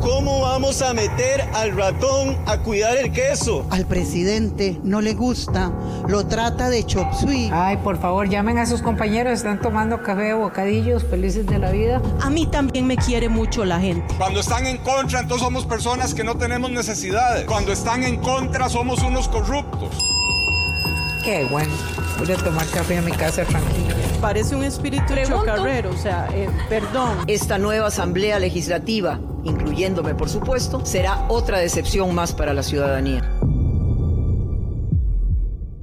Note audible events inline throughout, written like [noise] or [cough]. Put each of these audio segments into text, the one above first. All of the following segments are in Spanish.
¿Cómo vamos a meter al ratón a cuidar el queso? Al presidente no le gusta, lo trata de chop suey. Ay, por favor, llamen a sus compañeros, están tomando café o bocadillos, felices de la vida. A mí también me quiere mucho la gente. Cuando están en contra, entonces somos personas que no tenemos necesidades. Cuando están en contra, somos unos corruptos. Qué bueno. Voy a tomar café a mi casa tranquilo. Parece un espíritu chocarrero, o sea, eh, perdón. Esta nueva Asamblea Legislativa, incluyéndome por supuesto, será otra decepción más para la ciudadanía.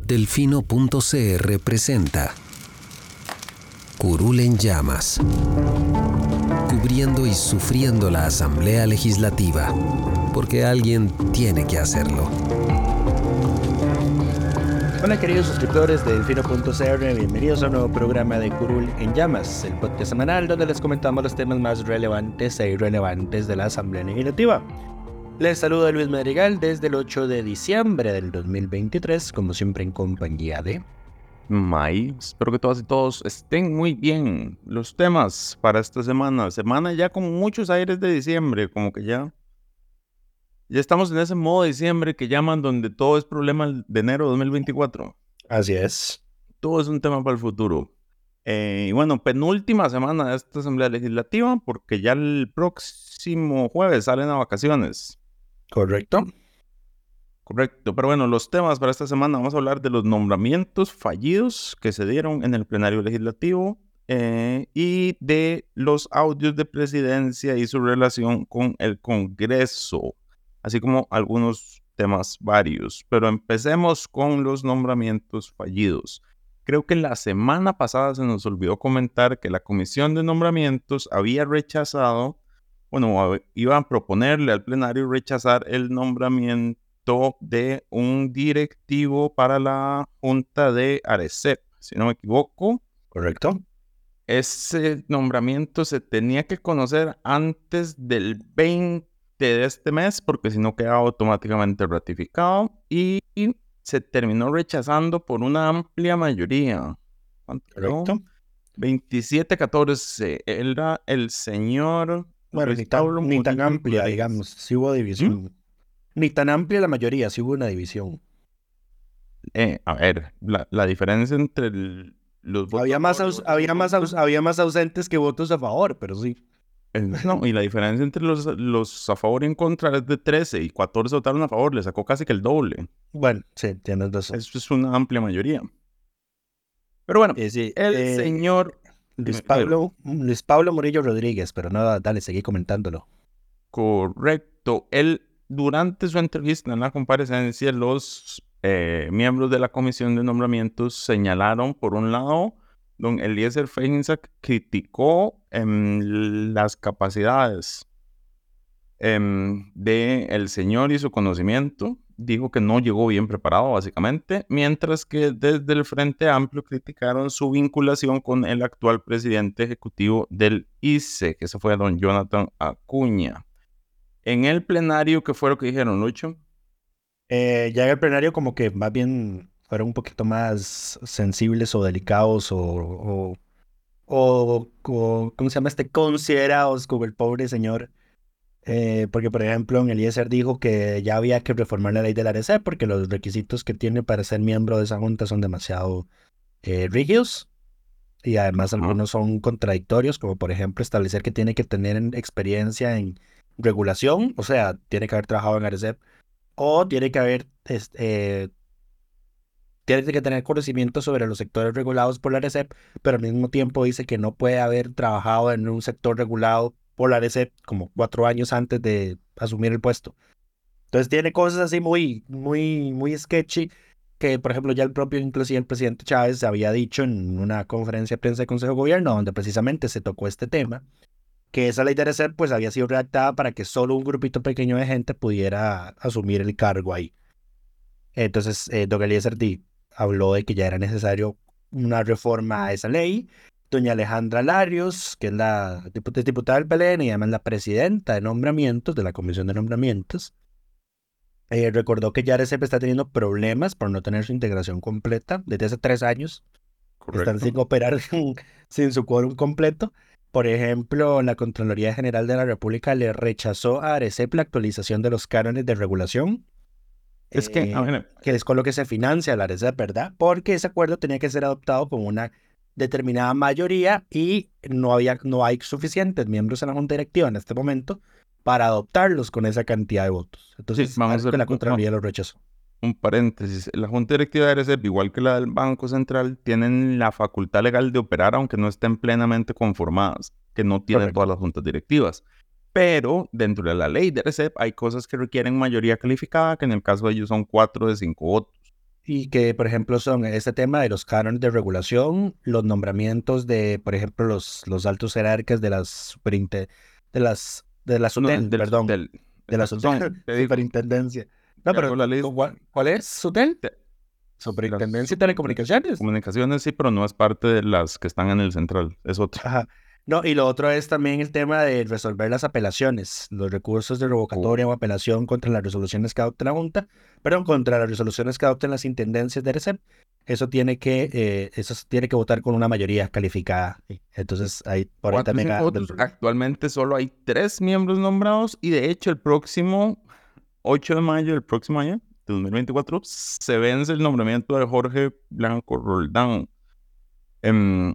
Delfino.cr presenta Curul en llamas. Cubriendo y sufriendo la Asamblea Legislativa. Porque alguien tiene que hacerlo. Hola queridos suscriptores de Delfino.cr, bienvenidos a un nuevo programa de Curul en Llamas, el podcast semanal donde les comentamos los temas más relevantes e irrelevantes de la Asamblea Legislativa. Les saluda Luis Madrigal desde el 8 de diciembre del 2023, como siempre en compañía de... May, espero que todas y todos estén muy bien. Los temas para esta semana, semana ya con muchos aires de diciembre, como que ya ya estamos en ese modo de diciembre que llaman donde todo es problema de enero de 2024. Así es. Todo es un tema para el futuro. Eh, y bueno, penúltima semana de esta Asamblea Legislativa, porque ya el próximo jueves salen a vacaciones. Correcto. Correcto, pero bueno, los temas para esta semana vamos a hablar de los nombramientos fallidos que se dieron en el plenario legislativo eh, y de los audios de presidencia y su relación con el Congreso así como algunos temas varios. Pero empecemos con los nombramientos fallidos. Creo que la semana pasada se nos olvidó comentar que la comisión de nombramientos había rechazado, bueno, iba a proponerle al plenario rechazar el nombramiento de un directivo para la junta de Arecep, si no me equivoco. Correcto. Ese nombramiento se tenía que conocer antes del 20 de este mes, porque si no queda automáticamente ratificado y se terminó rechazando por una amplia mayoría. Correcto. 27-14. Era el señor. Bueno, ni tan, amplia, digamos. Si hubo división. ¿Mm? Ni tan amplia la mayoría, si hubo una división. Eh, a ver, la, diferencia entre los votos. Había más, había, más había más ausentes que votos a favor, pero sí. No, y la diferencia entre los, los a favor y en contra es de 13 y 14 votaron a favor, le sacó casi que el doble. Bueno, sí, tienes razón. Eso es una amplia mayoría. Pero bueno, el eh, señor... Luis Pablo, Luis Pablo Murillo Rodríguez, pero nada, dale, seguí comentándolo. Correcto. Él, durante su entrevista en la comparecencia, los eh, miembros de la comisión de nombramientos señalaron, por un lado, don Eliezer Feinsack criticó em, las capacidades em, de el señor y su conocimiento. Dijo que no llegó bien preparado, básicamente, mientras que desde el Frente Amplio criticaron su vinculación con el actual presidente ejecutivo del ICE, que se fue don Jonathan Acuña. En el plenario, ¿qué fue lo que dijeron, Lucho? Eh, ya en el plenario como que más bien fueron un poquito más sensibles o delicados o, o, ¿cómo se llama este? Considerados como el pobre señor. Eh, porque, por ejemplo, en Eliezer dijo que ya había que reformar la ley de la ARC porque los requisitos que tiene para ser miembro de esa junta son demasiado eh, rígidos y además algunos son contradictorios, como por ejemplo establecer que tiene que tener experiencia en regulación, o sea, tiene que haber trabajado en ARECEP, o tiene que haber este, tiene que tener conocimiento sobre los sectores regulados por la RECEP, pero al mismo tiempo dice que no puede haber trabajado en un sector regulado por la RECEP como cuatro años antes de asumir el puesto. Entonces tiene cosas así muy, muy, muy sketchy que, por ejemplo, ya el propio, inclusive el presidente Chávez había dicho en una conferencia de prensa de Consejo de Gobierno, donde precisamente se tocó este tema, que esa ley de RECEP pues había sido redactada para que solo un grupito pequeño de gente pudiera asumir el cargo ahí. Entonces, eh, Don Eliezer habló de que ya era necesario una reforma a esa ley. Doña Alejandra Larios, que es la diputada del PLN y además la presidenta de nombramientos, de la Comisión de Nombramientos, eh, recordó que ya RCP está teniendo problemas por no tener su integración completa desde hace tres años. Están sin operar [laughs] sin su quórum completo. Por ejemplo, la Contraloría General de la República le rechazó a Arecep la actualización de los cánones de regulación. Es que, eh, que es con lo que se financia la Arecep, ¿verdad? Porque ese acuerdo tenía que ser adoptado con una determinada mayoría y no, había, no hay suficientes miembros en la Junta Directiva en este momento para adoptarlos con esa cantidad de votos. Entonces, vamos a que la Contraloría lo rechazó. Un paréntesis. La Junta Directiva de RCEP, igual que la del Banco Central, tienen la facultad legal de operar aunque no estén plenamente conformadas, que no tienen todas las juntas directivas. Pero dentro de la ley de RCEP hay cosas que requieren mayoría calificada, que en el caso de ellos son cuatro de cinco votos. Y que, por ejemplo, son este tema de los cánones de regulación, los nombramientos de, por ejemplo, los, los altos jerarcas de las, de las de la SUTEL, perdón. de la SUTEL, [laughs] [laughs] superintendencia. No, pero la ley... ¿cuál, es SUTEL? Superintendencia de Telecomunicaciones. Comunicaciones, sí, pero no es parte de las que están en el central, es otra. Ajá. No, y lo otro es también el tema de resolver las apelaciones, los recursos de revocatoria o apelación contra las resoluciones que adopte la Junta, perdón, contra las resoluciones que adopten las intendencias de RECEP. Eso tiene que, eh, eso tiene que votar con una mayoría calificada. Entonces, ahí por ahí también. Actualmente solo hay tres miembros nombrados y de hecho el próximo 8 de mayo, el próximo año, de 2024, se vence el nombramiento de Jorge Blanco Roldán. Em,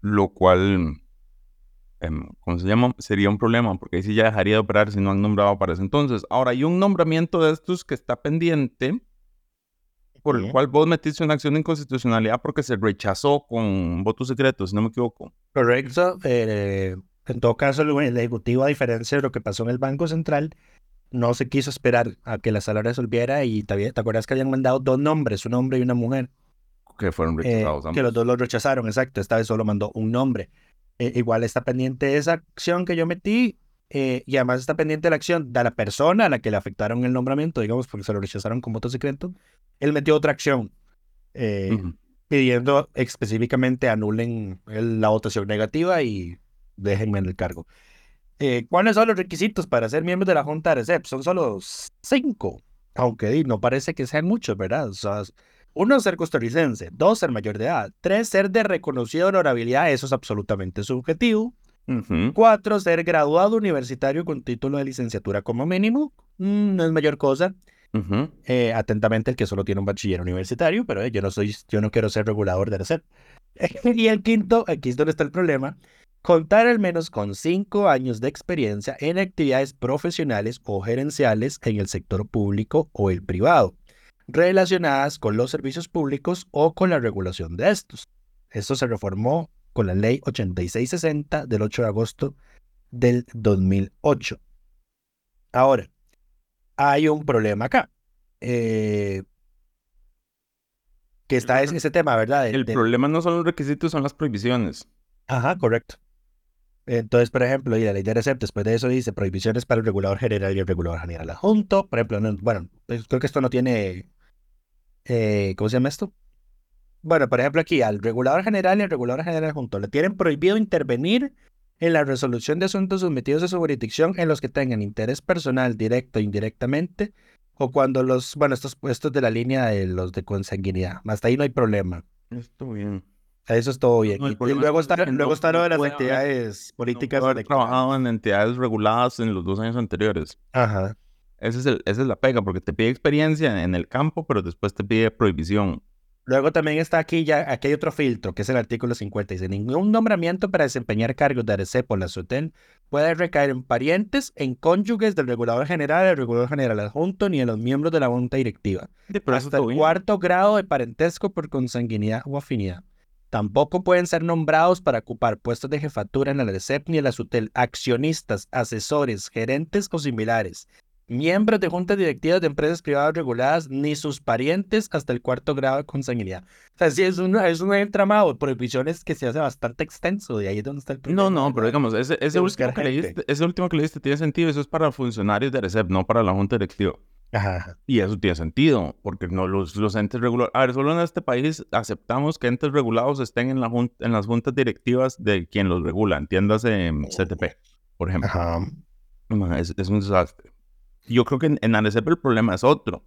lo cual ¿cómo se llama? Sería un problema, porque ahí sí ya dejaría de operar si no han nombrado para ese entonces. Ahora, hay un nombramiento de estos que está pendiente, por el cual vos metiste una acción de inconstitucionalidad porque se rechazó con votos secretos, si no me equivoco. Correcto. Eh, en todo caso, el Ejecutivo, a diferencia de lo que pasó en el Banco Central, no se quiso esperar a que la sala resolviera y te, ¿te acuerdas que habían mandado dos nombres, un hombre y una mujer? Que fueron eh, rechazados. que los dos los rechazaron, exacto. Esta vez solo mandó un nombre. Eh, igual está pendiente esa acción que yo metí eh, y además está pendiente la acción de la persona a la que le afectaron el nombramiento, digamos, porque se lo rechazaron con voto secreto. Él metió otra acción eh, pidiendo específicamente anulen la votación negativa y déjenme en el cargo. ¿Cuáles son los requisitos para ser miembro de la Junta de RECEP? Son solo cinco, aunque no parece que sean muchos, ¿verdad? O sea, uno, ser costarricense. Dos, ser mayor de edad. Tres, ser de reconocida honorabilidad. Eso es absolutamente subjetivo. Cuatro, ser graduado universitario con título de licenciatura como mínimo. Mm, no es mayor cosa. Eh, atentamente el que solo tiene un bachiller universitario, pero eh, yo no soy, yo no quiero ser regulador de la SED. [laughs] y el quinto, aquí es donde está el problema, contar al menos con cinco años de experiencia en actividades profesionales o gerenciales en el sector público o el privado relacionadas con los servicios públicos o con la regulación de estos. Esto se reformó con la ley 8660 del 8 de agosto del 2008. Ahora, hay un problema acá. Eh, que está en ese tema, ¿verdad? el problema no son los requisitos, son las prohibiciones. Ajá, correcto. Entonces, por ejemplo, y la ley de RECEP, después de eso dice prohibiciones para el regulador general y el regulador general adjunto. Por ejemplo, bueno, pues, creo que esto no tiene eh, ¿cómo se llama esto? Bueno, por ejemplo, aquí al regulador general y al regulador general junto le tienen prohibido intervenir en la resolución de asuntos sometidos a su jurisdicción en los que tengan interés personal directo o indirectamente, o cuando los, bueno, estos puestos de la línea de los de consanguinidad. Hasta ahí no hay problema. Esto bien. Eso es todo bien. y luego está, luego está lo de las entidades políticas. No trabajado en entidades reguladas en los dos años anteriores. Ajá. Ese es el, esa es la pega, porque te pide experiencia en el campo, pero después te pide prohibición. Luego también está aquí ya, aquí hay otro filtro, que es el artículo 50. Dice, ningún nombramiento para desempeñar cargos de ARECEP o la SUTEN puede recaer en parientes, en cónyuges del regulador general, del regulador general adjunto, ni en los miembros de la junta directiva. hasta el cuarto grado de parentesco por consanguinidad o afinidad. Tampoco pueden ser nombrados para ocupar puestos de jefatura en la ARECEP ni en la SUTEL accionistas, asesores, gerentes o similares, miembros de juntas directivas de empresas privadas reguladas, ni sus parientes hasta el cuarto grado de consanguinidad. O sea, sí, es un, es un entramado de prohibiciones que se hace bastante extenso, de ahí es donde está el problema. No, no, pero digamos, ese, ese, último que leíste, ese último que leíste tiene sentido, eso es para funcionarios de RECEP, no para la junta directiva. Ajá. Y eso tiene sentido, porque no los, los entes regulados. A ver, solo en este país aceptamos que entes regulados estén en, la en las juntas directivas de quien los regula, entiéndase CTP, por ejemplo. Ajá. Es, es un desastre. Yo creo que en, en Arecepa el problema es otro.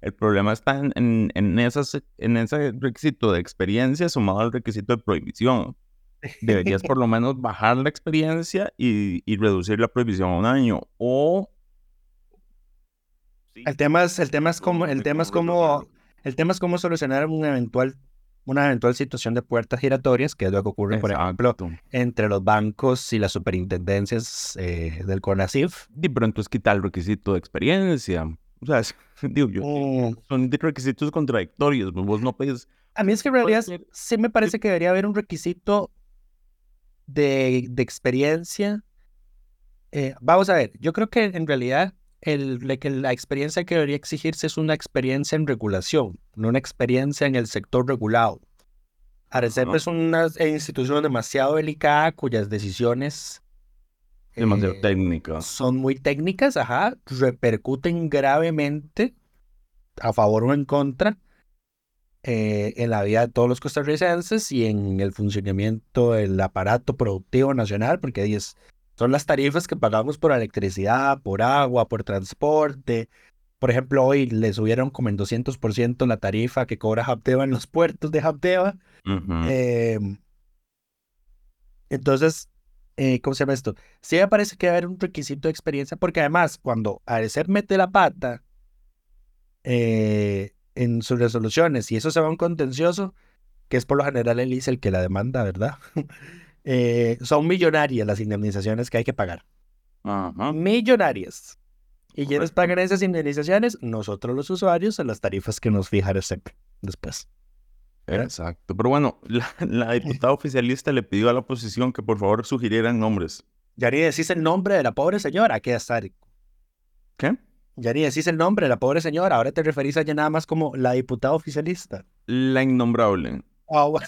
El problema está en, en, en, esas, en ese requisito de experiencia sumado al requisito de prohibición. Deberías por [laughs] lo menos bajar la experiencia y, y reducir la prohibición a un año. O el tema es, el tema es cómo, el tema es cómo, el tema es cómo solucionar un eventual, una eventual situación de puertas giratorias, que es lo que ocurre, por ejemplo, entre los bancos y las superintendencias eh, del CONACIF. Y pero entonces quita el requisito de experiencia. O sea, [laughs] digo yo, mm. son requisitos contradictorios. Vos no puedes. A mí es que en realidad sí me parece que debería haber un requisito de, de experiencia. Eh, vamos a ver, yo creo que en realidad el, que la experiencia que debería exigirse es una experiencia en regulación, no una experiencia en el sector regulado. ARECEP es una institución demasiado delicada cuyas decisiones demasiado eh, técnicas. son muy técnicas, ajá, repercuten gravemente a favor o en contra eh, en la vida de todos los costarricenses y en el funcionamiento del aparato productivo nacional, porque es son las tarifas que pagamos por electricidad, por agua, por transporte. Por ejemplo, hoy le subieron como en 200% la tarifa que cobra Hapteva en los [laughs] puertos de Hapteva. Em, entonces, eh, ¿cómo se llama esto? Sí me parece que va a haber un requisito de experiencia, porque además, cuando Arecer mete la pata eh, en sus resoluciones y eso se va a un contencioso, que es por lo general el ICE el que la demanda, ¿verdad? [laughs] Eh, son millonarias las indemnizaciones que hay que pagar. Millonarias. ¿Y quienes pagan esas indemnizaciones? Nosotros los usuarios en las tarifas que nos fija SEP después. Exacto. Pero bueno, la, diputada oficialista le pidió a la oposición que por favor sugirieran nombres. Ya ni decís el nombre de la pobre señora, ¿qué está? ¿Qué? Ya ni decís el nombre de la pobre señora, ahora te referís a ella nada más como la diputada oficialista. La innombrable. Oh,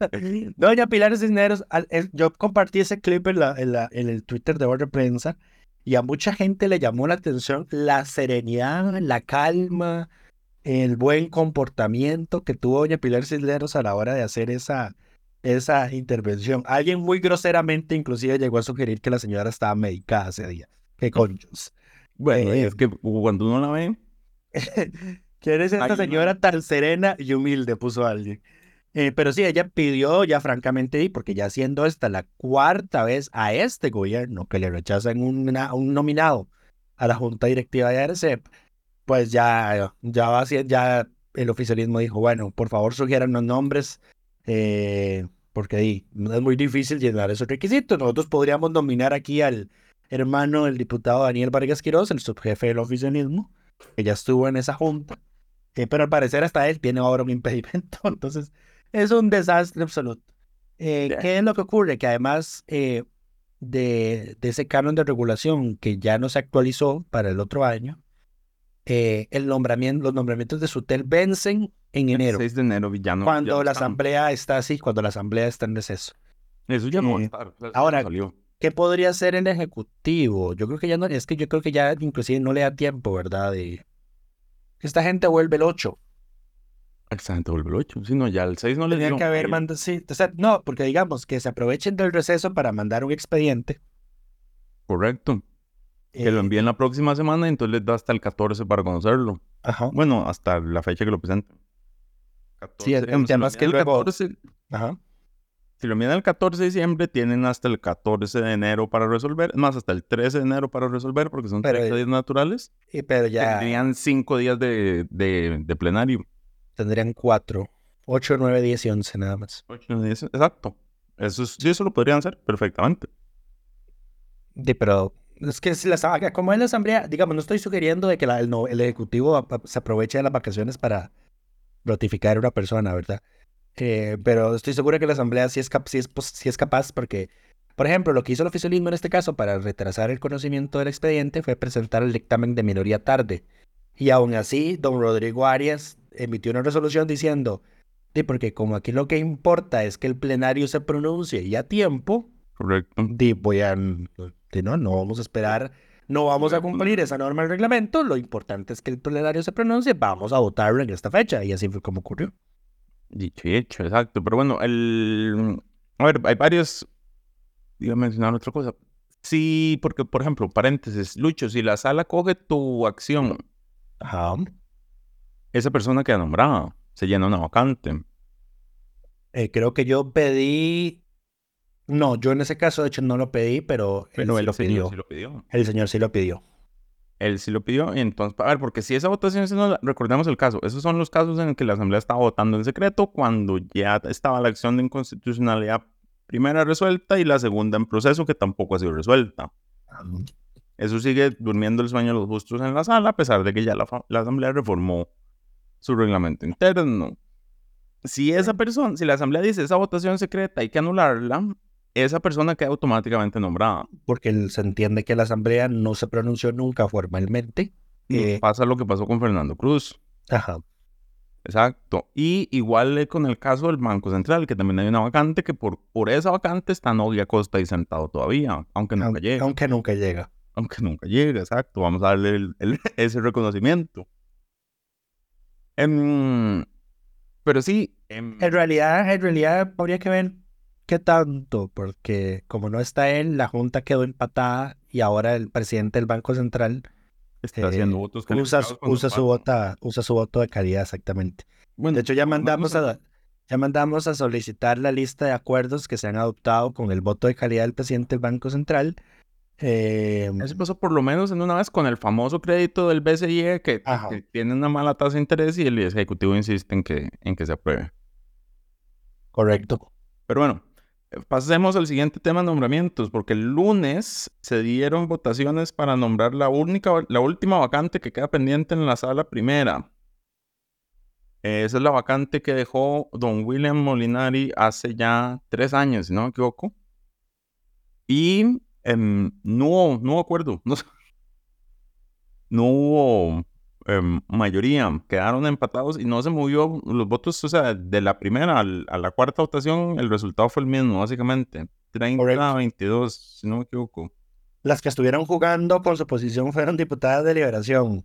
[laughs] Doña Pilar Cisneros, yo compartí ese clip en, la, en, el Twitter de Orden Prensa y a mucha gente le llamó la atención la serenidad, la calma, el buen comportamiento que tuvo Doña Pilar Cisneros a la hora de hacer esa, esa intervención. Alguien muy groseramente inclusive llegó a sugerir que la señora estaba medicada ese día. Qué conchos. Bueno, es que cuando uno la ve... [laughs] ¿Quién es esta señora tan serena y humilde? Puso alguien. Eh, pero sí, ella pidió ya francamente, porque ya siendo esta la cuarta vez a este gobierno que le rechazan un nominado a la junta directiva de ARCEP, pues ya, ya, va, ya el oficialismo dijo, bueno, por favor sugieran los nombres, eh, porque es muy difícil llenar esos requisitos. Nosotros podríamos nominar aquí al hermano del diputado Daniel Vargas Quiroz, el subjefe del oficialismo, que ya estuvo en esa junta, eh, pero al parecer hasta él tiene ahora un impedimento, [laughs] entonces es un desastre absoluto. Eh, ¿Qué es lo que ocurre? Que además eh, de, ese canon de regulación que ya no se actualizó para el otro año, eh, el nombramiento, los nombramientos de Sutel vencen en enero. 6 de enero, villano. Cuando la asamblea está así, cuando la asamblea está en receso. Eso ya no va a estar. ahora, ¿qué podría ser el ejecutivo? Yo creo que ya no, es que yo creo que ya inclusive no le da tiempo, ¿verdad? De, esta gente vuelve el 8. Exacto, vuelve el 8. Si no, ya el 6 no le dieron. que haber mandado, sí. O sea, no, porque digamos que se aprovechen del receso para mandar un expediente. Correcto. que lo eh, envíen la próxima semana y entonces les da hasta el 14 para conocerlo. Ajá. Bueno, hasta la fecha que lo presenten. sí, además que el 14. Ajá. Si lo envían el 14 de diciembre, tienen hasta el 14 de enero para resolver. Más, hasta el 13 de enero para resolver, porque son 30 días naturales. Y pero ya. Tenían 5 días de, de, de plenario tendrían cuatro. Ocho, nueve, diez y once nada más. Ocho, nueve, diez, exacto. Eso, sí, eso lo podrían hacer perfectamente. Sí, pero es que si la, como es la asamblea, digamos, no estoy sugiriendo de que el, el, ejecutivo se aproveche de las vacaciones para ratificar a una persona, ¿verdad? Eh, pero estoy seguro que la asamblea sí es, sí, es, sí es capaz porque, por ejemplo, lo que hizo el oficialismo en este caso para retrasar el conocimiento del expediente fue presentar el dictamen de minoría tarde. Y aún así, don Rodrigo Arias emitió una resolución diciendo, porque como aquí lo que importa es que el plenario se pronuncie y a tiempo, correcto, de voy a, no, no vamos a esperar, no vamos a cumplir esa norma del reglamento, lo importante es que el plenario se pronuncie, vamos a votarlo en esta fecha y así fue como ocurrió. Dicho y hecho, exacto, pero bueno, el, a ver, hay varios, iba a mencionar otra cosa, Sí, porque, por ejemplo, paréntesis, Lucho, si la sala coge tu acción, Ajá. Esa persona queda nombrada, se llena una vacante. Eh, creo que yo pedí. No, yo en ese caso, de hecho, no lo pedí, pero, Pero él sí el lo señor pidió. sí lo pidió. El señor sí lo pidió. Él sí lo pidió. Y entonces, a ver, porque si esa votación, si no recordemos el caso, esos son los casos en el que la Asamblea estaba votando en secreto cuando ya estaba la acción de inconstitucionalidad primera resuelta y la segunda en proceso que tampoco ha sido resuelta. Eso sigue durmiendo el sueño de los justos en la sala, a pesar de que ya la, la Asamblea reformó su reglamento interno. Si esa persona, si la Asamblea dice esa votación secreta hay que anularla, esa persona queda automáticamente nombrada. Porque se entiende que la asamblea no se pronunció nunca formalmente. Eh, pasa lo que pasó con Fernando Cruz. Ajá. Exacto. Y igual eh, con el caso del Banco Central, que también hay una vacante que por, por esa vacante está Novia Costa ahí sentado todavía, aunque nunca llega. aunque nunca llega. Aunque nunca llega, exacto. Vamos a darle el- el- [laughs] ese reconocimiento. Em, pero sí, em, En realidad, en realidad habría que ver qué tanto, porque como no está él, la junta quedó empatada y ahora el presidente del Banco Central está eh, haciendo votos usa, usa su vota, usa su voto de calidad exactamente. Bueno, De hecho, ya mandamos a, ya mandamos a solicitar la lista de acuerdos que se han adoptado con el voto de calidad del presidente del Banco Central. Eh, Eso pasó por lo menos en una vez con el famoso crédito del BCE que, que tiene una mala tasa de interés y el ejecutivo insiste en que, en que se apruebe. correcto. Pero bueno, eh, pasemos al siguiente tema, nombramientos, porque el lunes se dieron votaciones para nombrar la única, la última vacante que queda pendiente en la sala primera. Eh, Esa es la vacante que dejó don William Molinari hace ya tres años, si no me equivoco. Y em, no, no acuerdo, no, no hubo em, mayoría, quedaron empatados y no se movió los votos, o sea, de la primera al- a la cuarta votación, el resultado fue el mismo, básicamente. 30 a Correcto. 22, si no me equivoco. Las que estuvieron jugando con su posición fueron diputadas de liberación,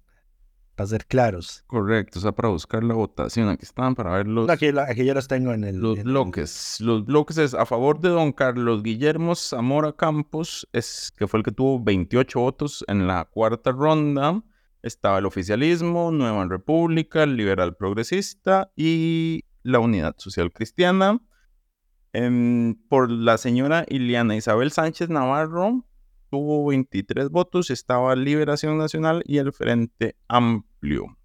para ser claros. Correcto, o sea, para buscar la votación, aquí están para ver los, Aquí, la- aquí yo los tengo en el... los en- bloques. Los bloques es a favor de don Carlos Guillermo Zamora Campos, es, que fue el que tuvo 28 votos en la cuarta ronda. Estaba el oficialismo, Nueva República, el Liberal Progresista y la Unidad Social Cristiana. Em, por la señora Iliana Isabel Sánchez Navarro, tuvo 23 votos. Estaba Liberación Nacional y el Frente Amplio.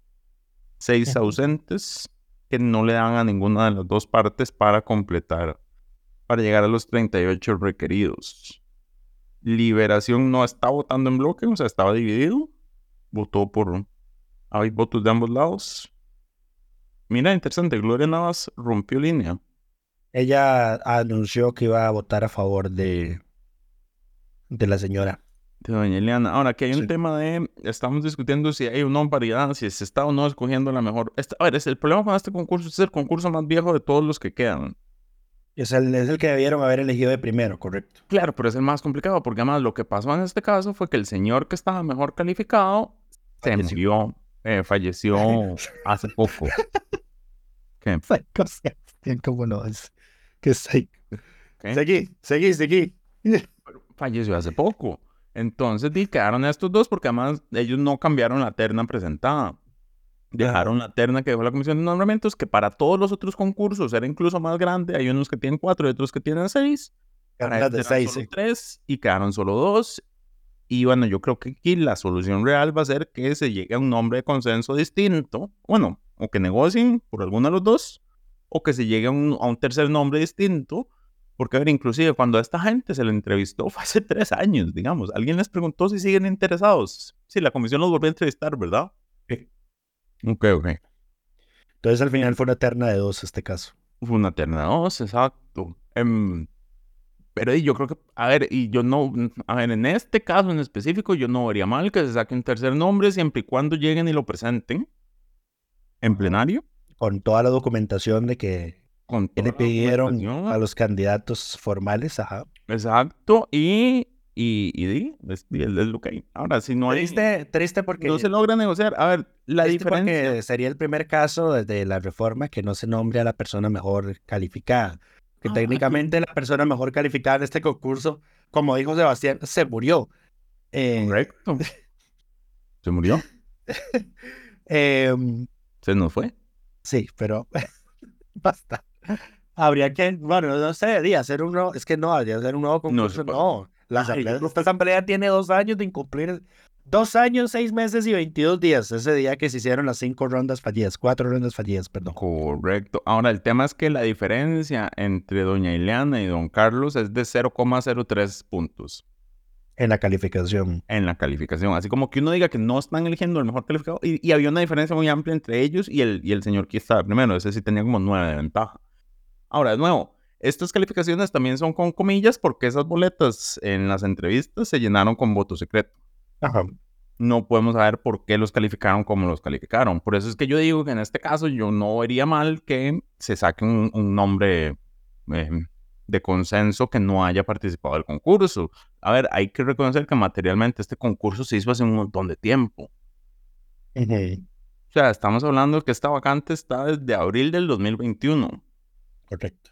Seis ausentes que no le dan a ninguna de las dos partes para completar, para llegar a los 38 requeridos. Liberación no está votando en bloque, o sea, estaba dividido. Votó por... Hay votos de ambos lados. Mira, interesante, Gloria Navas rompió línea. Ella anunció que iba a votar a favor de, de la señora. De doña Eliana. Ahora, que hay un Sí. tema de... Estamos discutiendo si hay o no paridad, si se está o no escogiendo la mejor... Este- a ver, es el problema con este concurso es el concurso más viejo de todos los que quedan. Es el, es el que debieron haber elegido de primero, correcto. Claro, pero es el más complicado porque además lo que pasó en este caso fue que el señor que estaba mejor calificado se murió, eh, falleció [laughs] hace poco. ¿Qué? [laughs] ¿Cómo no es? Que. Seguí, seguí, seguí. Falleció hace poco. Entonces quedaron estos dos porque además ellos no cambiaron la terna presentada. Dejaron la terna que dejó la Comisión de Nombramientos, que para todos los otros concursos era incluso más grande. Hay unos que tienen cuatro y otros que tienen seis. Las de seis, solo sí. tres y quedaron solo dos. Y bueno, yo creo que aquí la solución real va a ser que se llegue a un nombre de consenso distinto. Bueno, o que negocien por alguno de los dos, o que se llegue a un, a un tercer nombre distinto. Porque, a ver, inclusive cuando a esta gente se le entrevistó fue hace tres años, digamos. Alguien les preguntó si siguen interesados. Sí, la comisión los volvió a entrevistar, ¿verdad? Sí. Ok, ok. Entonces al final fue una terna de dos este caso. Fue una terna de dos, exacto. Em, pero yo creo que, a ver, y yo no, a ver, en este caso en específico, yo no vería mal que se saque un tercer nombre siempre y cuando lleguen y lo presenten en plenario. Con toda la documentación de que, Con que le pidieron a los candidatos formales. Ajá. Exacto, y, y, y es, y es lo que hay. Ahora, si no hay, Triste, triste porque, no se logra negociar, a ver, la diferencia... sería el primer caso desde la reforma que no se nombre a la persona mejor calificada. Que Ah, técnicamente la persona mejor calificada en este concurso como dijo Sebastián, se murió. Eh, Correcto. [laughs] Se murió. em, Se nos fue. sí, pero [laughs] basta. Habría que, bueno, no sé, debería hacer un nuevo, es que no, hacer un nuevo concurso, se no. La asamblea, esta asamblea tiene dos años de incumplir, dos años, seis meses y 22 días, ese día que se hicieron las cinco rondas fallidas, cuatro rondas fallidas, perdón. Correcto. Ahora, el tema es que la diferencia entre doña Ileana y don Carlos es de 0,03 puntos En la calificación. en la calificación. Así como que uno diga que no están eligiendo el mejor calificado. Y, y había una diferencia muy amplia entre ellos y el, y el señor que estaba primero. Ese sí tenía como 9 de ventaja. Ahora, de nuevo, estas calificaciones también son con comillas porque esas boletas en las entrevistas se llenaron con voto secreto. Ajá. no podemos saber por qué los calificaron como los calificaron. Por eso es que yo digo que en este caso yo no vería mal que se saque un, un nombre eh, de consenso que no haya participado del concurso. A ver, hay que reconocer que materialmente este concurso se hizo hace un montón de tiempo. Ujú. O sea, estamos hablando que esta vacante está desde abril del 2021. Correcto.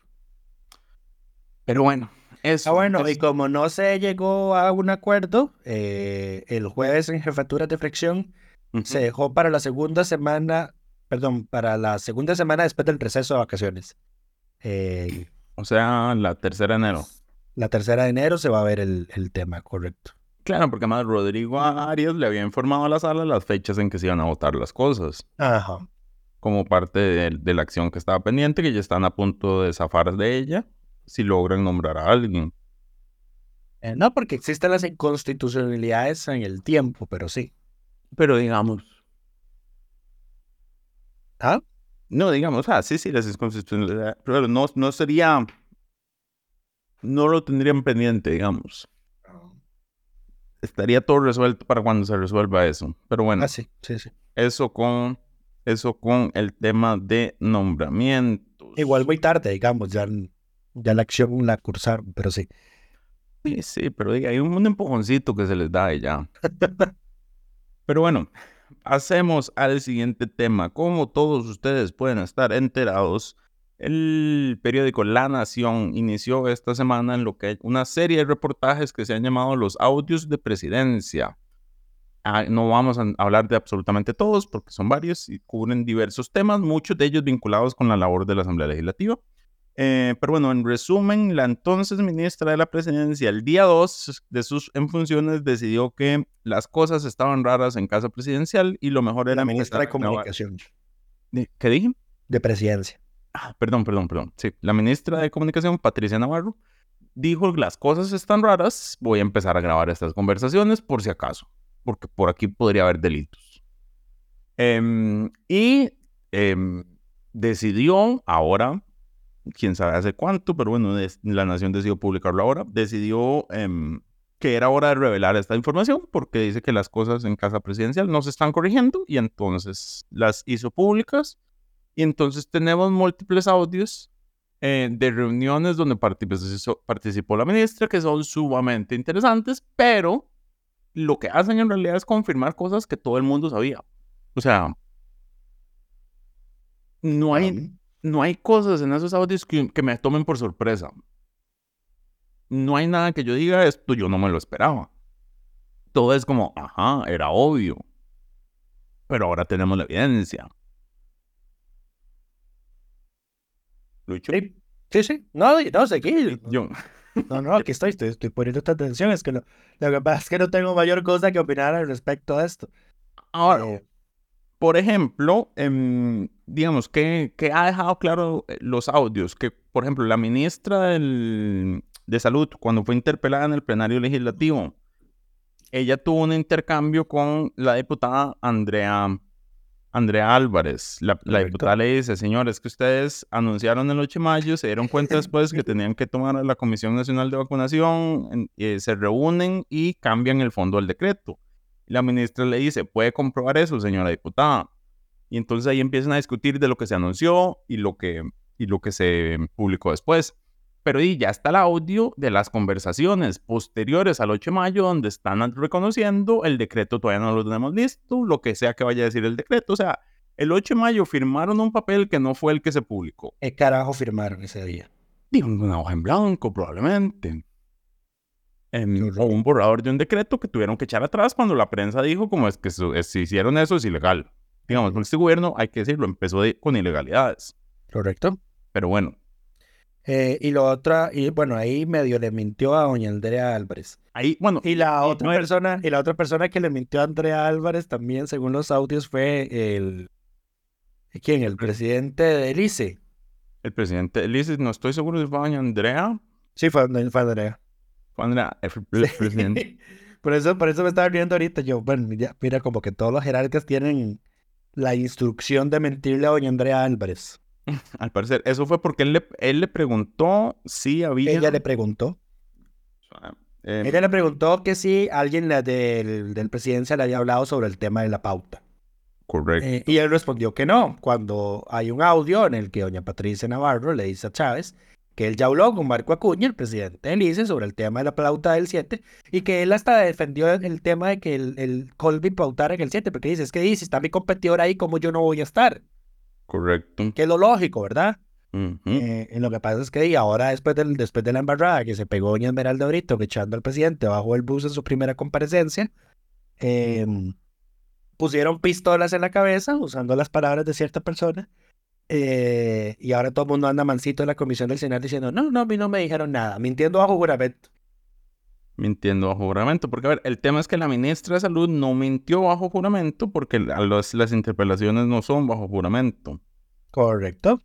Pero bueno, eso. Ah, bueno, y como no se llegó a un acuerdo, eh, el jueves en jefaturas de fricción Ujú. se dejó para la segunda semana, perdón, para la segunda semana después del receso de vacaciones. Eh, O sea, la tercera de enero. la tercera de enero se va a ver el, el tema, correcto. Claro, porque además Rodrigo Arias le había informado a la sala las fechas en que se iban a votar las cosas. Ajá. Como parte de, de la acción que estaba pendiente, que ya están a punto de zafar de ella, si logran nombrar a alguien. Eh, no, porque existen las inconstitucionalidades en el tiempo, pero sí. Pero digamos, ¿Ah? no, digamos, ah, sí, sí, las inconstitucionalidades, pero no, no sería, no lo tendrían pendiente, digamos. Estaría todo resuelto para cuando se resuelva eso. Pero bueno, Ah, sí, sí, sí. eso con, eso con el tema de nombramientos. Igual muy tarde, digamos, ya, ya la acción la cursaron, pero sí. Sí, sí, pero diga, hay un empujoncito que se les da y ya. [laughs] Pero bueno, pasemos al siguiente tema. Como todos ustedes pueden estar enterados, el periódico La Nación inició esta semana en lo que hay una serie de reportajes que se han llamado los audios de presidencia. Ah, no vamos a hablar de absolutamente todos porque son varios y cubren diversos temas, muchos de ellos vinculados con la labor de la Asamblea Legislativa. Eh, pero bueno, en resumen, la entonces ministra de la presidencia, el día 2 de sus en funciones, decidió que las cosas estaban raras en casa presidencial y lo mejor era La ministra de Comunicación, ¿De- ¿Qué dije? de presidencia. Ah, perdón, perdón, perdón. Sí, la ministra de Comunicación, Patricia Navarro, dijo las cosas están raras, voy a empezar a grabar estas conversaciones por si acaso, porque por aquí podría haber delitos. Em, y em, decidió ahora, quién sabe hace cuánto, pero bueno, la nación decidió publicarlo ahora, decidió em, que era hora de revelar esta información porque dice que las cosas en casa presidencial no se están corrigiendo y entonces las hizo públicas. Y entonces tenemos múltiples audios eh, de reuniones donde participó, participó la ministra que son sumamente interesantes, pero lo que hacen en realidad es confirmar cosas que todo el mundo sabía. O sea, no hay, no hay cosas en esos audios que, que me tomen por sorpresa. No hay nada que yo diga, esto yo no me lo esperaba. Todo es como, ajá, era obvio. Pero ahora tenemos la evidencia. Lucho. Sí, sí, sí. No, no, seguí. Yo, No, no, aquí estoy, estoy, estoy poniendo esta atención. Es que lo, lo que pasa es que no tengo mayor cosa que opinar al respecto de esto. ahora, Eh, por ejemplo, em, digamos que, que ha dejado claro eh, los audios, que por ejemplo la ministra del- de Salud, cuando fue interpelada en el plenario legislativo, ella tuvo un intercambio con la diputada Andrea, Andrea Álvarez. La, diputada le dice, señores, que ustedes anunciaron el 8 de mayo, se dieron cuenta después que tenían que tomar a la Comisión Nacional de Vacunación, eh, se reúnen y cambian el fondo del decreto. Y la ministra le dice, ¿puede comprobar eso, señora diputada? Y entonces ahí empiezan a discutir de lo que se anunció y lo que, y lo que se publicó después. Pero y ya está el audio de las conversaciones posteriores al 8 de mayo donde están reconociendo el decreto, todavía no lo tenemos listo, lo que sea que vaya a decir el decreto. O sea, el 8 de mayo firmaron un papel que no fue el que se publicó. ¿Qué carajo firmaron ese día? Digo, una hoja en blanco, probablemente. em, o un borrador de un decreto que tuvieron que echar atrás cuando la prensa dijo como es que es- si hicieron eso es ilegal. Digamos, este gobierno, hay que decirlo, empezó de- con ilegalidades. Correcto. Pero bueno, Eh, y lo otra, y bueno, ahí medio le mintió a doña Andrea Álvarez. ahí, bueno, Y la y otra no era- persona, y la otra persona que le mintió a Andrea Álvarez también, según los audios, fue el ¿quién? El presidente del ICE. el presidente Elise, no estoy seguro si fue doña Andrea. Sí, fue, fue Andrea. Fue Andrea, el el presidente. [laughs] por eso, por eso me estaba riendo ahorita. Yo, bueno, ya, mira, como que todos los jerarcas tienen la instrucción de mentirle a doña Andrea Álvarez. [laughs] Al parecer, eso fue porque él le, él le preguntó si había. Ella le preguntó. eh, Ella le preguntó que si alguien la del, del presidencia le había hablado sobre el tema de la pauta. correcto. Eh, y él respondió que no, cuando hay un audio en el que doña Patricia Navarro le dice a Chávez que él ya habló con Marco Acuña, el presidente del ICE, sobre el tema de la pauta del 7, y que él hasta defendió el tema de que el, el Colby pautara en el 7, porque dice, es que dice, está mi competidor ahí, ¿cómo yo no voy a estar? Correcto. Que es lo lógico, ¿verdad? Eh, y lo que pasa es que y ahora después, del, después de la embarrada que se pegó doña Esmeralda Brito echando al presidente bajo el bus en su primera comparecencia, em, pusieron pistolas en la cabeza usando las palabras de cierta persona eh, y ahora todo el mundo anda mansito en la comisión del Senado diciendo no, no, a mí no me dijeron nada, mintiendo bajo juramento. Mintiendo bajo juramento. Porque, a ver, el tema es que la ministra de Salud no mintió bajo juramento porque las interpelaciones no son bajo juramento. Correcto.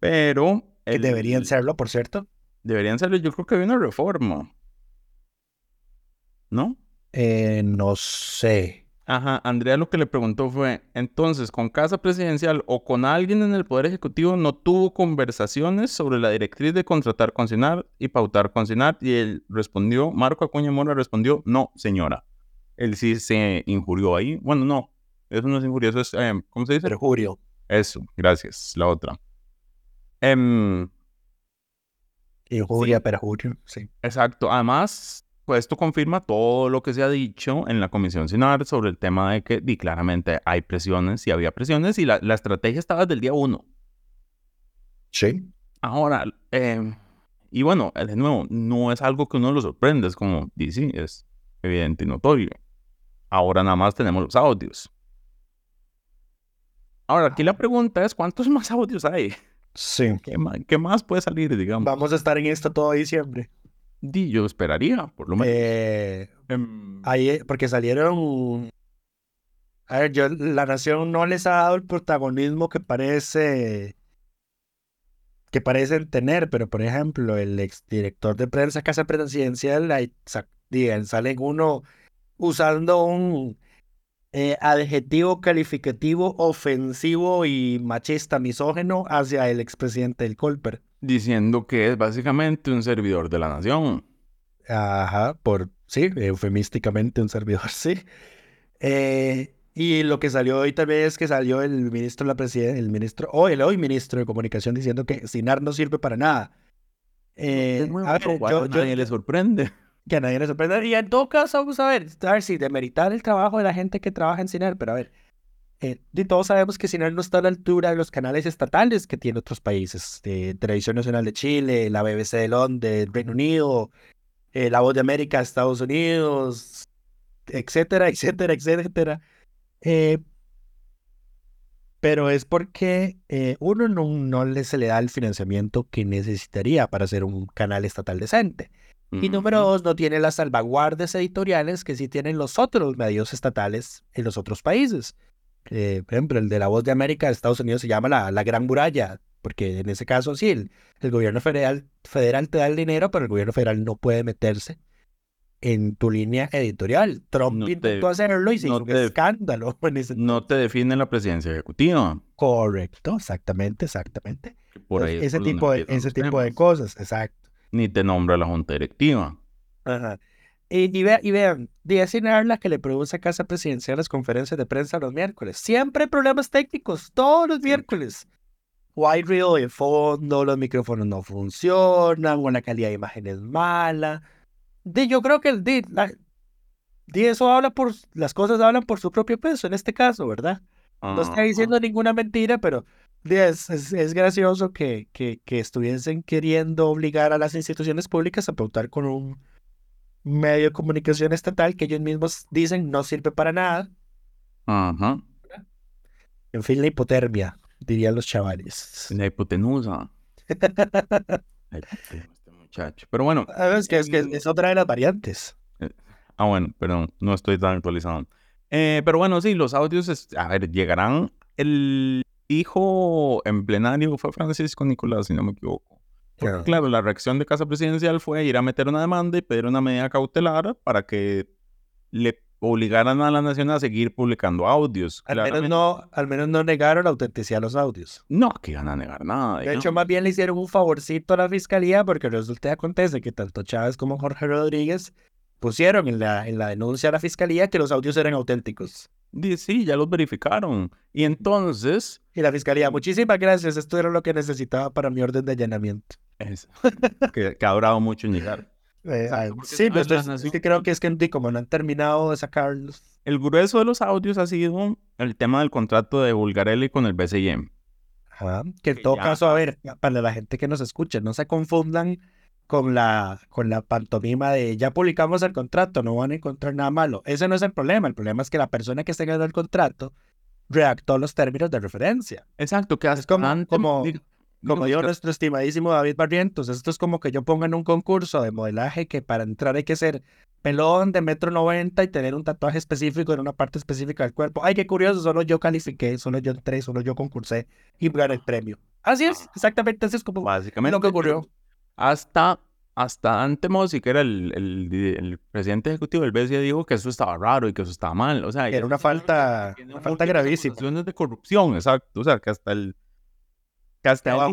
Pero. Que deberían serlo, por cierto. Deberían serlo. Yo creo que hay una reforma. ¿No? Eh, no sé. Ajá, Andrea lo que le preguntó fue, entonces, ¿con Casa Presidencial o con alguien en el Poder Ejecutivo no tuvo conversaciones sobre la directriz de contratar con CINAR y pautar con CINAR? Y él respondió, Marco Acuña Mora respondió, no, señora. Él sí se injurió ahí. Bueno, no, eso no es injurio, eso es, em, ¿cómo se dice? Perjurio. Eso, gracias, la otra. Em, Injuria, Sí. perjurio. Sí. Exacto. Además, pues esto confirma todo lo que se ha dicho en la Comisión Sinar sobre el tema de que di, claramente hay presiones y había presiones y la, la estrategia estaba desde el día uno. Sí. Ahora, eh, y bueno, de nuevo, no es algo que uno lo sorprende, es como, di, sí, es evidente y notorio. Ahora nada más tenemos los audios. Ahora, aquí la pregunta es, ¿cuántos más audios hay? Sí. ¿Qué más, qué más puede salir, digamos? Vamos a estar en esto todo diciembre. Di, yo esperaría, por lo menos. Eh, Em, ahí, porque salieron. A ver, yo, la nación no les ha dado el protagonismo que parece. que parecen tener, pero por ejemplo, el exdirector de prensa Casa Presidencial, ahí salen uno usando un eh, adjetivo calificativo ofensivo y machista misógeno hacia el expresidente del Colper. Diciendo que es básicamente un servidor de la nación. Ajá, por, sí, eufemísticamente un servidor, [laughs] sí. Eh, y lo que salió hoy también es que salió el ministro de la presidencia, el ministro, o el hoy ministro de comunicación diciendo que SINAR no sirve para nada. Eh, nuevo, a ver, igual yo- a nadie le sorprende. que a nadie le sorprenda. Y en todo caso, vamos a ver, a ver si demeritar el trabajo de la gente que trabaja en SINAR, pero a ver, eh, y todos sabemos que SINAR no está a la altura de los canales estatales que tiene otros países, de Televisión Nacional de Chile, la BBC de Londres, Reino Unido, eh, La Voz de América, Estados Unidos, etcétera, [laughs] etcétera, etcétera. Eh, pero es porque eh, uno no, no le, se le da el financiamiento que necesitaría para hacer un canal estatal decente. Y número dos, no tiene las salvaguardas editoriales que sí tienen los otros medios estatales en los otros países. Eh, por ejemplo, el de la Voz de América de Estados Unidos se llama la, la Gran Muralla, porque en ese caso sí, el, el gobierno federal, federal te da el dinero, pero el gobierno federal no puede meterse en tu línea editorial. Trump No te- intentó hacerlo y se no hizo un te- escándalo. [laughs] No te define la presidencia ejecutiva. Correcto, exactamente, exactamente. Por Entonces, ese por tipo de, ese tipo de cosas, exacto. Ni te nombra la junta directiva. Ajá. Y, ve- y vean, Díaz la que le produce a Casa Presidencial las conferencias de prensa los miércoles. Siempre hay problemas técnicos, todos los miércoles. O hay ruido de fondo, los micrófonos no funcionan, o la calidad de imagen es mala. De, yo creo que el la- di eso habla por, las cosas hablan por su propio peso en este caso, ¿verdad? No está diciendo ninguna mentira, pero es, es, es gracioso que, que, que estuviesen queriendo obligar a las instituciones públicas a pautar con un medio de comunicación estatal que ellos mismos dicen no sirve para nada. Ajá. En fin, la hipotermia, dirían los chavales. La hipotenusa. [laughs] Este muchacho. Pero bueno. Ah, Es que, es que es otra de las variantes. Ah, bueno, perdón, no estoy tan actualizado. Eh, pero bueno, sí, los audios, es- a ver, llegarán. El hijo en plenario fue Francisco Nicolás, si no me equivoco. Porque, Claro. claro, la reacción de Casa Presidencial fue ir a meter una demanda y pedir una medida cautelar para que le obligaran a la nación a seguir publicando audios. Al menos, no, al menos no negaron la autenticidad de los audios. No, que iban a negar nada. De hecho, más bien le hicieron un favorcito a la fiscalía porque resulta y acontece que tanto Chávez como Jorge Rodríguez pusieron en la, en la denuncia a la fiscalía que los audios eran auténticos. Sí, ya los verificaron. Y entonces, Y la fiscalía, muchísimas gracias, esto era lo que necesitaba para mi orden de allanamiento. es- que, que ha durado mucho en llegar. [laughs] Eh, sí, sabes, pues la es- que creo que es que como no han terminado de sacarlos. El grueso de los audios ha sido el tema del contrato de Bulgarelli con el BCIM. Ajá, Que en Que todo ya- caso, a ver, para la gente que nos escucha, no se confundan con la, con la pantomima de ya publicamos el contrato, no van a encontrar nada malo. Ese no es el problema, el problema es que la persona que está ganando el contrato redactó los términos de referencia. Exacto, que hasta como- antes- como- Como que- nuestro estimadísimo David Barrientos, esto es como que yo ponga en un concurso de modelaje que para entrar hay que ser pelón de metro noventa y tener un tatuaje específico en una parte específica del cuerpo. Ay, qué curioso, solo yo califiqué, solo yo entré, solo yo concursé y gané el premio. Así es, exactamente, así es como Básicamente. lo que ocurrió. Hasta, hasta Dante Mossi, que era el, el- el presidente ejecutivo del BCE, dijo que eso estaba raro y que eso estaba mal. O sea, Era una falta- una falta gravísima. de corrupción, exacto. O sea, que hasta el... Que hasta a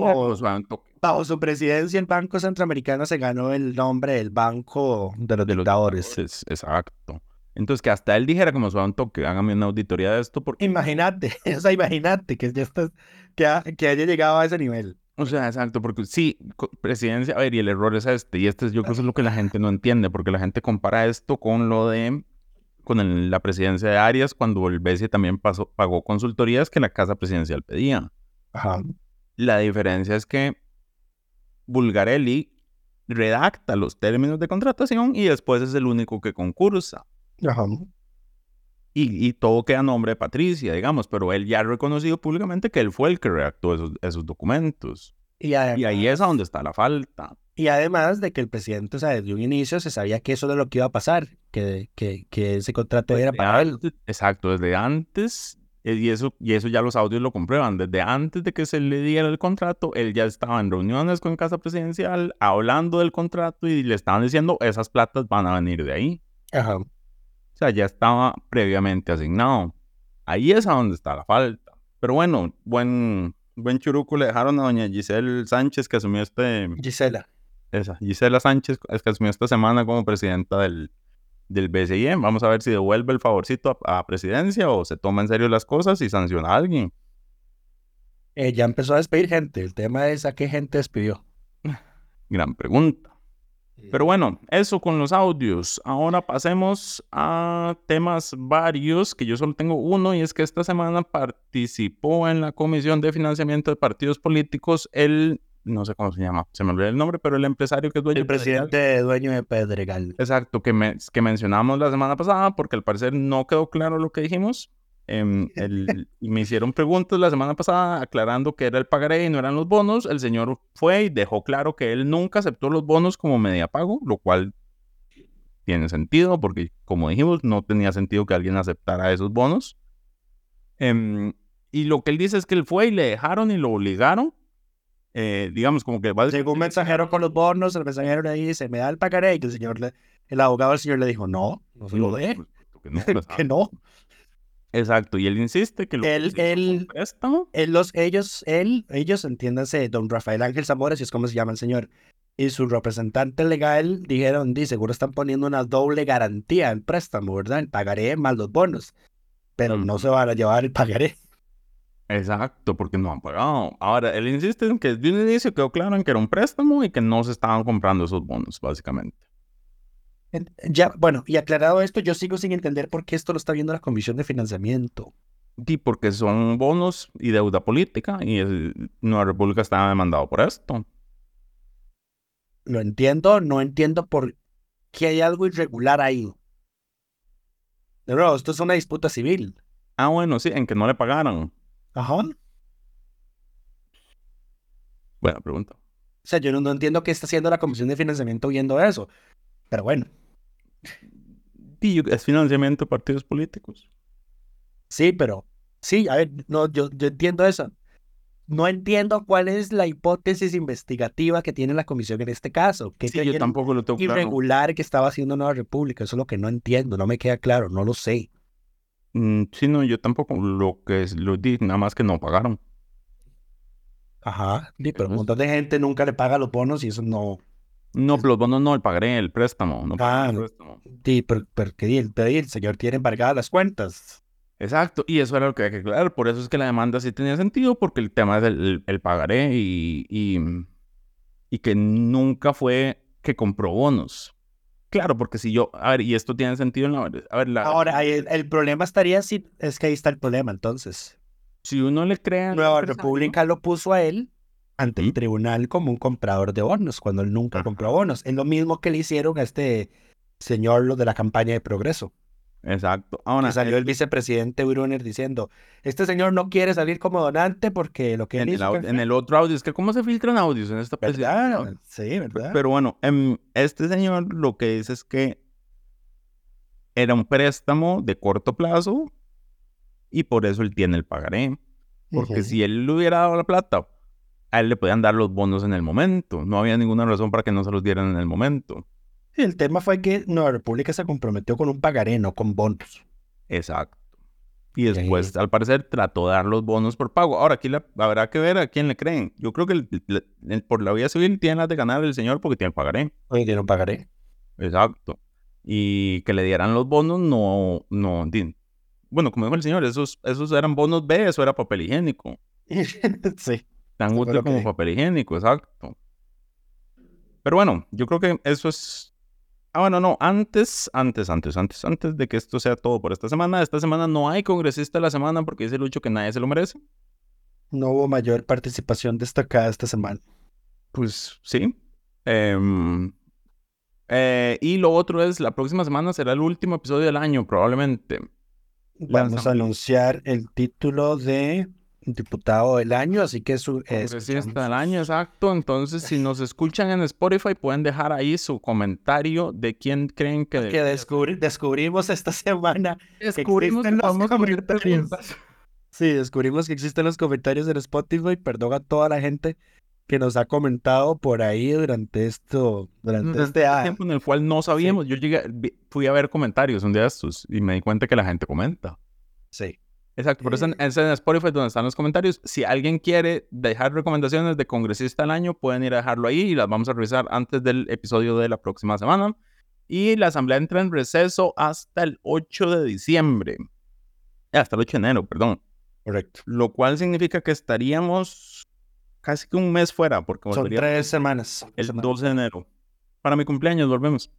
tocar. Bajo su presidencia, el Banco Centroamericano se ganó el nombre del Banco de los de Dictadores. Exacto. Entonces, que hasta él dijera a un toque, hágame una auditoría de esto, porque Imagínate, [laughs] o sea, imagínate que ya estás, que, ha- que haya llegado a ese nivel. O sea, exacto, porque sí, presidencia, a ver, y el error es este, y este es, yo creo que es lo que la gente no entiende, porque la gente compara esto con lo de, con el- la presidencia de Arias, cuando el BCE también pasó, pagó consultorías que la casa presidencial pedía. Ajá. La diferencia es que Bulgarelli redacta los términos de contratación y después es el único que concursa. Ajá. Y, y todo queda a nombre de Patricia, digamos, pero él ya ha reconocido públicamente que él fue el que redactó esos, esos documentos. Y, además, Y ahí es a donde está la falta. y además de que el presidente, o sea, desde un inicio se sabía que eso era lo que iba a pasar, que, que, que ese contrato era Desde para él. Exacto, desde antes, eh, y eso, y eso ya los audios lo comprueban, desde antes de que se le diera el contrato, él ya estaba en reuniones con Casa Presidencial, hablando del contrato y le estaban diciendo, esas platas van a venir de ahí. Ajá. O sea, ya estaba previamente asignado. Ahí es a donde está la falta. Pero bueno, buen, buen churuco le dejaron a doña Giselle Sánchez que asumió este, Gisela. esa, Gisela Sánchez que asumió esta semana como presidenta del, del BCIE. Vamos a ver si devuelve el favorcito a, a presidencia o se toma en serio las cosas y sanciona a alguien. Eh, ya empezó a despedir gente. El tema es a qué gente despidió. Gran pregunta. Pero bueno, eso con los audios. Ahora pasemos a temas varios, que yo solo tengo uno, y es que esta semana participó en la Comisión de Financiamiento de Partidos Políticos el, no sé cómo se llama, se me olvidó el nombre, pero el empresario que es dueño El Pedregal. presidente dueño de Pedregal. Exacto, que, me- que mencionamos la semana pasada, porque al parecer no quedó claro lo que dijimos. Em, el- me hicieron preguntas la semana pasada aclarando que era el pagaré y no eran los bonos. El señor fue y dejó claro que él nunca aceptó los bonos como media pago, lo cual tiene sentido, porque como dijimos, no tenía sentido que alguien aceptara esos bonos. Em, y lo que él dice es que él fue y le dejaron y lo obligaron. eh, digamos, como que va Llegó un mensajero con los bonos, el mensajero le dice, me da el pagaré, y el señor, le- el abogado del señor le dijo, no, no se lo dé, no, [laughs] pues, que no. Exacto, y él insiste que lo Él- que él- préstamo. Él, los, ellos, él, ellos, entiéndanse, don Rafael Ángel Zamora, si es como se llama el señor, y su representante legal dijeron, di, seguro están poniendo una doble garantía al préstamo, ¿verdad? El pagaré más los bonos, pero no se van a llevar el pagaré. Exacto, porque no han pagado. Ahora, él insiste en que desde un inicio quedó claro en que era un préstamo y que no se estaban comprando esos bonos, básicamente. Ya, bueno, y aclarado esto, yo sigo sin entender por qué esto lo está viendo la Comisión de Financiamiento. Y porque son bonos y deuda política y el- Nueva República estaba demandado por esto. Lo entiendo, no entiendo por que hay algo irregular ahí. De nuevo, esto es una disputa civil. Ah, bueno, sí, en que no le pagaron. Ajá. Buena pregunta. O sea, yo no, no entiendo qué está haciendo la Comisión de Financiamiento viendo eso. Pero bueno, es financiamiento de partidos políticos. sí, pero sí, a ver, no, yo, yo entiendo eso. No entiendo cuál es la hipótesis investigativa que tiene la comisión en este caso. ¿Qué Sí, yo tampoco lo tengo claro. irregular que estaba haciendo Nueva República? Eso es lo que no entiendo, no me queda claro, no lo sé. Mm, sí, no, yo tampoco. Lo que es, lo di, nada más que no pagaron. Ajá, sí, pero un montón de gente nunca le paga los bonos y eso no. No, los bonos no, el pagaré, el préstamo. No Ah, el préstamo. Sí, pero, pero el, señor tiene embargadas las cuentas. Exacto, y eso era lo que hay que aclarar. Por eso es que la demanda sí tenía sentido, porque el tema es el, el- pagaré y, y, y que nunca fue que compró bonos. Claro, porque si yo, a ver, y esto tiene sentido en la, a ver, la, Ahora, el, el problema estaría si, es que ahí está el problema, entonces. si uno le crea... Nueva República lo puso a él ante el tribunal como un comprador de bonos, cuando él nunca compró bonos. Es lo mismo que le hicieron a este señor lo de la campaña de progreso. Exacto. Ahora, Que salió el vicepresidente Brunner diciendo, este señor no quiere salir como donante porque lo que él en, el, hizo... que en fue-". el otro audio, es que ¿cómo se filtran audios en esta ¿Verdad? Sí, ¿verdad? Pero bueno, em, este señor lo que dice es que era un préstamo de corto plazo y por eso él tiene el pagaré. Porque si él le hubiera dado la plata, a él le podían dar los bonos en el momento. No había ninguna razón para que no se los dieran en el momento. El tema fue que Nueva República se comprometió con un pagaré, no con bonos. Exacto. Y después, al parecer, trató de dar los bonos por pago. Ahora, aquí la- habrá que ver a quién le creen. Yo creo que el- el- el- por la vía civil tiene las de ganar el señor porque tiene el pagaré. Oye, tiene un pagaré. Exacto. Y que le dieran los bonos, no, no, bueno, como dijo el señor, esos, esos eran bonos B, eso era papel higiénico. [laughs] sí. Tan útil que como papel higiénico, exacto. Pero bueno, yo creo que eso es... Ah, bueno, no, antes, antes, antes, antes, antes de que esto sea todo por esta semana, esta semana no hay congresista de la semana porque dice Lucho que nadie se lo merece. No hubo mayor participación destacada esta semana. Pues sí. Em, eh, y lo otro es, la próxima semana será el último episodio del año, probablemente. Vamos a anunciar el título de diputado del año, así que su Congresista del año, exacto. Entonces, si nos escuchan en Spotify, pueden dejar ahí su comentario de quién creen que... que descubri- descubrimos esta semana. Descubrimos existen que los comentarios. Sí, descubrimos que existen los comentarios en Spotify. Perdón a toda la gente que nos ha comentado por ahí durante esto, durante este este año. tiempo en el cual no sabíamos. Yo llegué, fui a ver comentarios un día de estos y me di cuenta que la gente comenta. Sí. Exacto, por eso en, es en Spotify donde están los comentarios. Si alguien quiere dejar recomendaciones de congresista al año, pueden ir a dejarlo ahí y las vamos a revisar antes del episodio de la próxima semana. Y la asamblea entra en receso hasta el 8 de diciembre. Eh, Hasta el 8 de enero, perdón. Correcto. Lo cual significa que estaríamos casi que un mes fuera, porque Son tres semanas. el Semanas. 12 de enero. Para mi cumpleaños volvemos.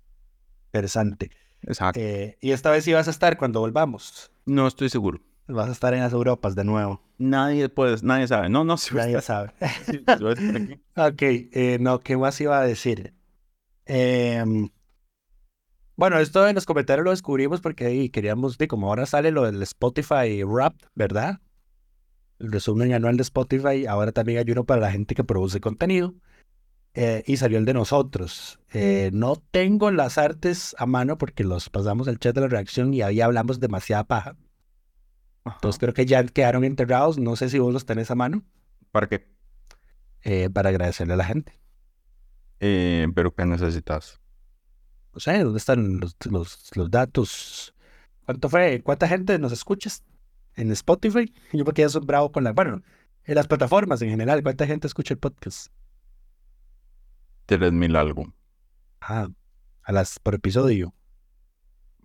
Interesante. Exacto. Eh, y esta vez vas a estar cuando volvamos. No estoy seguro. Vas a estar en las Europas de nuevo. Nadie puede, nadie sabe. No, no, si Nadie usted- sabe. [laughs] aquí. Ok, eh, no, ¿qué más iba a decir? Em, bueno, esto en los comentarios lo descubrimos porque ahí queríamos, como ahora sale lo del Spotify Rap, ¿verdad? El resumen anual de Spotify, ahora también hay uno para la gente que produce contenido. eh, y salió el de nosotros. Eh, no tengo las artes a mano porque los pasamos al chat de la reacción y ahí hablamos demasiada paja. Entonces creo que ya quedaron enterrados. No sé si vos los tenés a mano ¿Para qué? eh, para agradecerle a la gente. Eh, pero ¿qué necesitas? No sé, ¿dónde están los, los, los datos? ¿Cuánto fue? ¿Cuánta gente nos escuchas? En Spotify. [laughs] Yo porque ya soy bravo con la... Bueno, en las plataformas en general, ¿cuánta gente escucha el podcast? Tres mil algo. Ah, a las por episodio.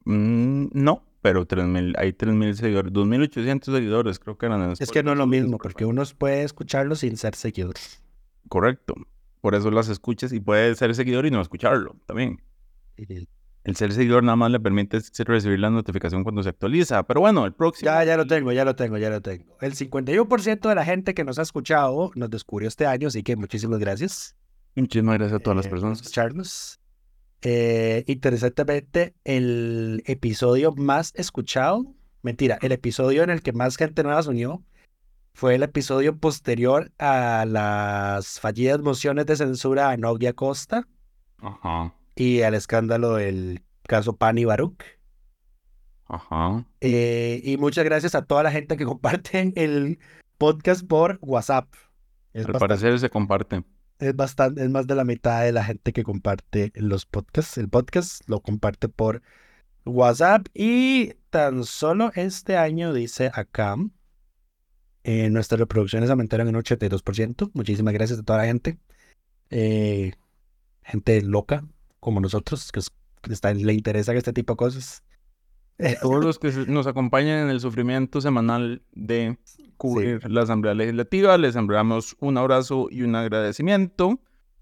Mm, no, pero 3000, hay 3000 seguidores, 2800 seguidores creo que eran en Es que no es lo mismo, porque uno puede escucharlo sin ser seguidor. Correcto. Por eso las escuchas y puede ser seguidor y no escucharlo también. El ser seguidor nada más le permite recibir la notificación cuando se actualiza. Pero bueno, el próximo. Ya, ya lo tengo, ya lo tengo, ya lo tengo. El 51% de la gente que nos ha escuchado nos descubrió este año, así que muchísimas gracias. Muchísimas gracias a todas las eh, personas. escucharnos. Eh, interesantemente, el episodio más escuchado, mentira, el episodio en el que más gente nueva se unió fue el episodio posterior a las fallidas mociones de censura a Novia Costa Ajá. y al escándalo del caso Pani Baruch. Ajá. Eh, y muchas gracias a toda la gente que [laughs] comparte el podcast por WhatsApp. Es Al bastante- parecer se comparte. Es bastante, es más de la mitad de la gente que comparte los podcasts. El podcast lo comparte por WhatsApp y tan solo este año dice acá, eh, nuestras reproducciones aumentaron en un 82%. Muchísimas gracias a toda la gente. Eh, gente loca como nosotros, que, que está, le interesan este tipo de cosas. Eh, Todos los [laughs] que nos acompañan en el sufrimiento semanal de cubrir la Asamblea Legislativa, les enviamos un abrazo y un agradecimiento.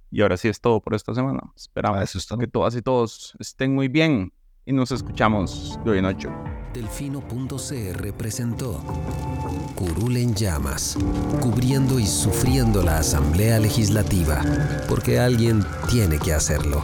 Y ahora sí es todo por esta semana. Esperamos Ah, que todas y todos estén muy bien y nos escuchamos de hoy en ocho. Delfino.cr presentó Curul en llamas, cubriendo y sufriendo la Asamblea Legislativa, porque alguien tiene que hacerlo.